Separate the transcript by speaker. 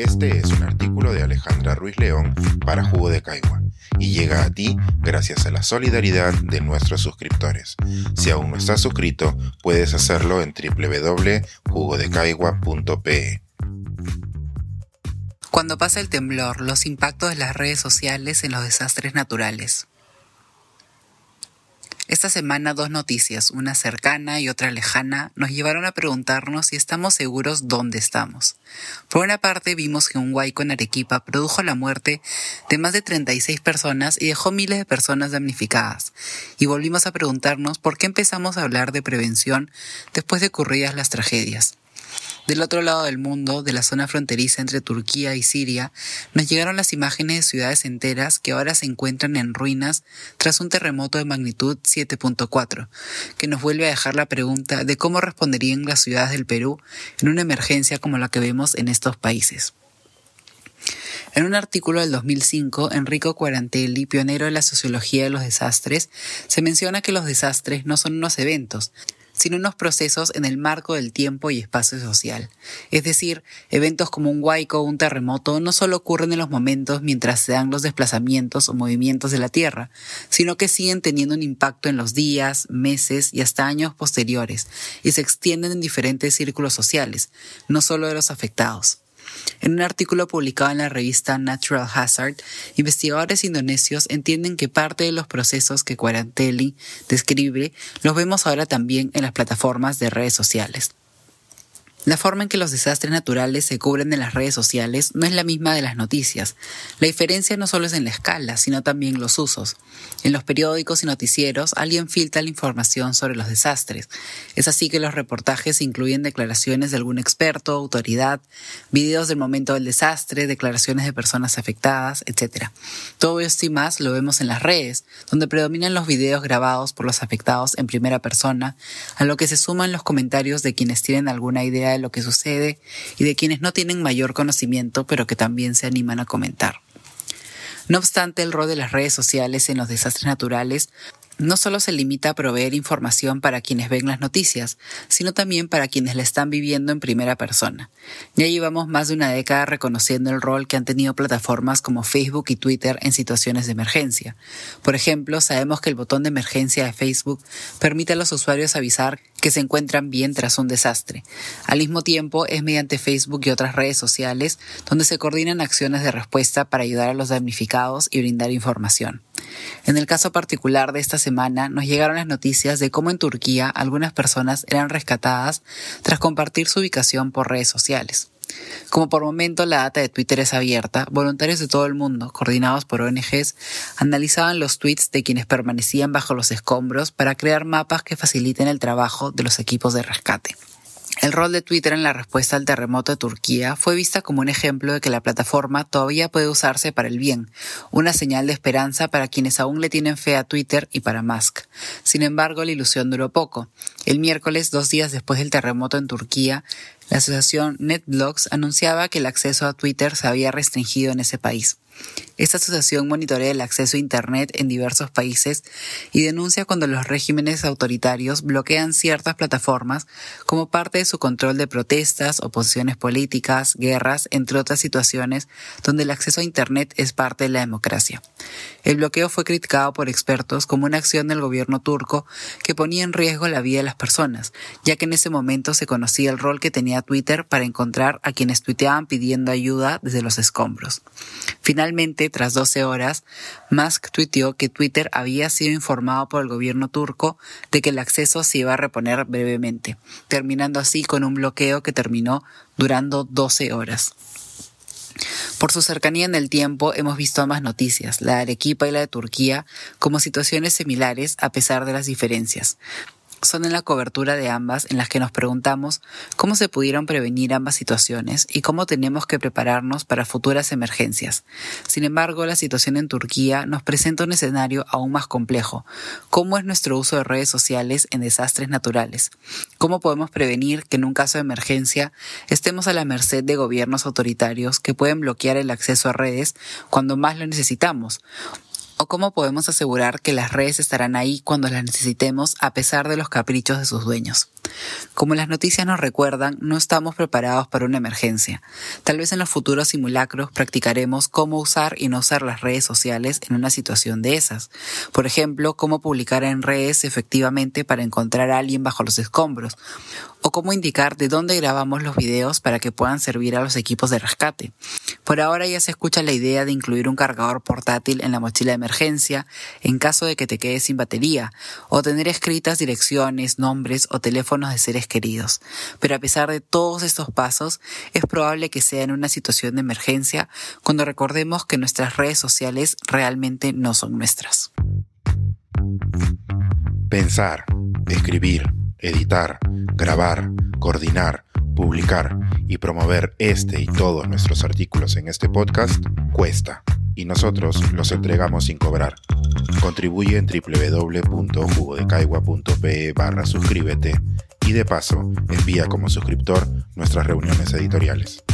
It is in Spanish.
Speaker 1: Este es un artículo de Alejandra Ruiz León para Jugo de Caigua y llega a ti gracias a la solidaridad de nuestros suscriptores. Si aún no estás suscrito, puedes hacerlo en www.jugodecaigua.pe.
Speaker 2: Cuando pasa el temblor, los impactos de las redes sociales en los desastres naturales. Esta semana dos noticias, una cercana y otra lejana, nos llevaron a preguntarnos si estamos seguros dónde estamos. Por una parte vimos que un huaico en Arequipa produjo la muerte de más de 36 personas y dejó miles de personas damnificadas. Y volvimos a preguntarnos por qué empezamos a hablar de prevención después de ocurridas las tragedias. Del otro lado del mundo, de la zona fronteriza entre Turquía y Siria, nos llegaron las imágenes de ciudades enteras que ahora se encuentran en ruinas tras un terremoto de magnitud 7.4, que nos vuelve a dejar la pregunta de cómo responderían las ciudades del Perú en una emergencia como la que vemos en estos países. En un artículo del 2005, Enrico Quarantelli, pionero de la sociología de los desastres, se menciona que los desastres no son unos eventos, sino unos procesos en el marco del tiempo y espacio social. Es decir, eventos como un huaico o un terremoto no solo ocurren en los momentos mientras se dan los desplazamientos o movimientos de la Tierra, sino que siguen teniendo un impacto en los días, meses y hasta años posteriores, y se extienden en diferentes círculos sociales, no solo de los afectados. En un artículo publicado en la revista Natural Hazard, investigadores indonesios entienden que parte de los procesos que Quarantelli describe los vemos ahora también en las plataformas de redes sociales. La forma en que los desastres naturales se cubren en las redes sociales no es la misma de las noticias. La diferencia no solo es en la escala, sino también los usos. En los periódicos y noticieros alguien filtra la información sobre los desastres. Es así que los reportajes incluyen declaraciones de algún experto, autoridad, videos del momento del desastre, declaraciones de personas afectadas, etc. Todo esto y más lo vemos en las redes, donde predominan los videos grabados por los afectados en primera persona, a lo que se suman los comentarios de quienes tienen alguna idea de lo que sucede y de quienes no tienen mayor conocimiento pero que también se animan a comentar. No obstante, el rol de las redes sociales en los desastres naturales no solo se limita a proveer información para quienes ven las noticias, sino también para quienes la están viviendo en primera persona. Ya llevamos más de una década reconociendo el rol que han tenido plataformas como Facebook y Twitter en situaciones de emergencia. Por ejemplo, sabemos que el botón de emergencia de Facebook permite a los usuarios avisar que se encuentran bien tras un desastre. Al mismo tiempo, es mediante Facebook y otras redes sociales donde se coordinan acciones de respuesta para ayudar a los damnificados y brindar información. En el caso particular de esta semana, nos llegaron las noticias de cómo en Turquía algunas personas eran rescatadas tras compartir su ubicación por redes sociales. Como por momento la data de Twitter es abierta, voluntarios de todo el mundo, coordinados por ONGs, analizaban los tweets de quienes permanecían bajo los escombros para crear mapas que faciliten el trabajo de los equipos de rescate. El rol de Twitter en la respuesta al terremoto de Turquía fue vista como un ejemplo de que la plataforma todavía puede usarse para el bien, una señal de esperanza para quienes aún le tienen fe a Twitter y para Musk. Sin embargo, la ilusión duró poco. El miércoles, dos días después del terremoto en Turquía, la asociación NetBlocks anunciaba que el acceso a Twitter se había restringido en ese país. Esta asociación monitorea el acceso a Internet en diversos países y denuncia cuando los regímenes autoritarios bloquean ciertas plataformas como parte de su control de protestas, oposiciones políticas, guerras, entre otras situaciones donde el acceso a Internet es parte de la democracia. El bloqueo fue criticado por expertos como una acción del gobierno turco que ponía en riesgo la vida de las personas, ya que en ese momento se conocía el rol que tenía Twitter para encontrar a quienes tuiteaban pidiendo ayuda desde los escombros. Finalmente, tras 12 horas, Musk tuiteó que Twitter había sido informado por el gobierno turco de que el acceso se iba a reponer brevemente, terminando así con un bloqueo que terminó durando 12 horas. Por su cercanía en el tiempo hemos visto ambas noticias, la de Arequipa y la de Turquía, como situaciones similares a pesar de las diferencias son en la cobertura de ambas en las que nos preguntamos cómo se pudieron prevenir ambas situaciones y cómo tenemos que prepararnos para futuras emergencias. Sin embargo, la situación en Turquía nos presenta un escenario aún más complejo. ¿Cómo es nuestro uso de redes sociales en desastres naturales? ¿Cómo podemos prevenir que en un caso de emergencia estemos a la merced de gobiernos autoritarios que pueden bloquear el acceso a redes cuando más lo necesitamos? ¿O cómo podemos asegurar que las redes estarán ahí cuando las necesitemos a pesar de los caprichos de sus dueños? Como las noticias nos recuerdan, no estamos preparados para una emergencia. Tal vez en los futuros simulacros practicaremos cómo usar y no usar las redes sociales en una situación de esas. Por ejemplo, cómo publicar en redes efectivamente para encontrar a alguien bajo los escombros, o cómo indicar de dónde grabamos los videos para que puedan servir a los equipos de rescate. Por ahora ya se escucha la idea de incluir un cargador portátil en la mochila de emergencia en caso de que te quedes sin batería, o tener escritas direcciones, nombres o teléfonos de seres queridos. Pero a pesar de todos estos pasos, es probable que sea en una situación de emergencia cuando recordemos que nuestras redes sociales realmente no son nuestras.
Speaker 1: Pensar, escribir, editar, grabar, coordinar, publicar y promover este y todos nuestros artículos en este podcast cuesta y nosotros los entregamos sin cobrar. Contribuye en www.jugodecaigua.pe barra suscríbete y de paso envía como suscriptor nuestras reuniones editoriales.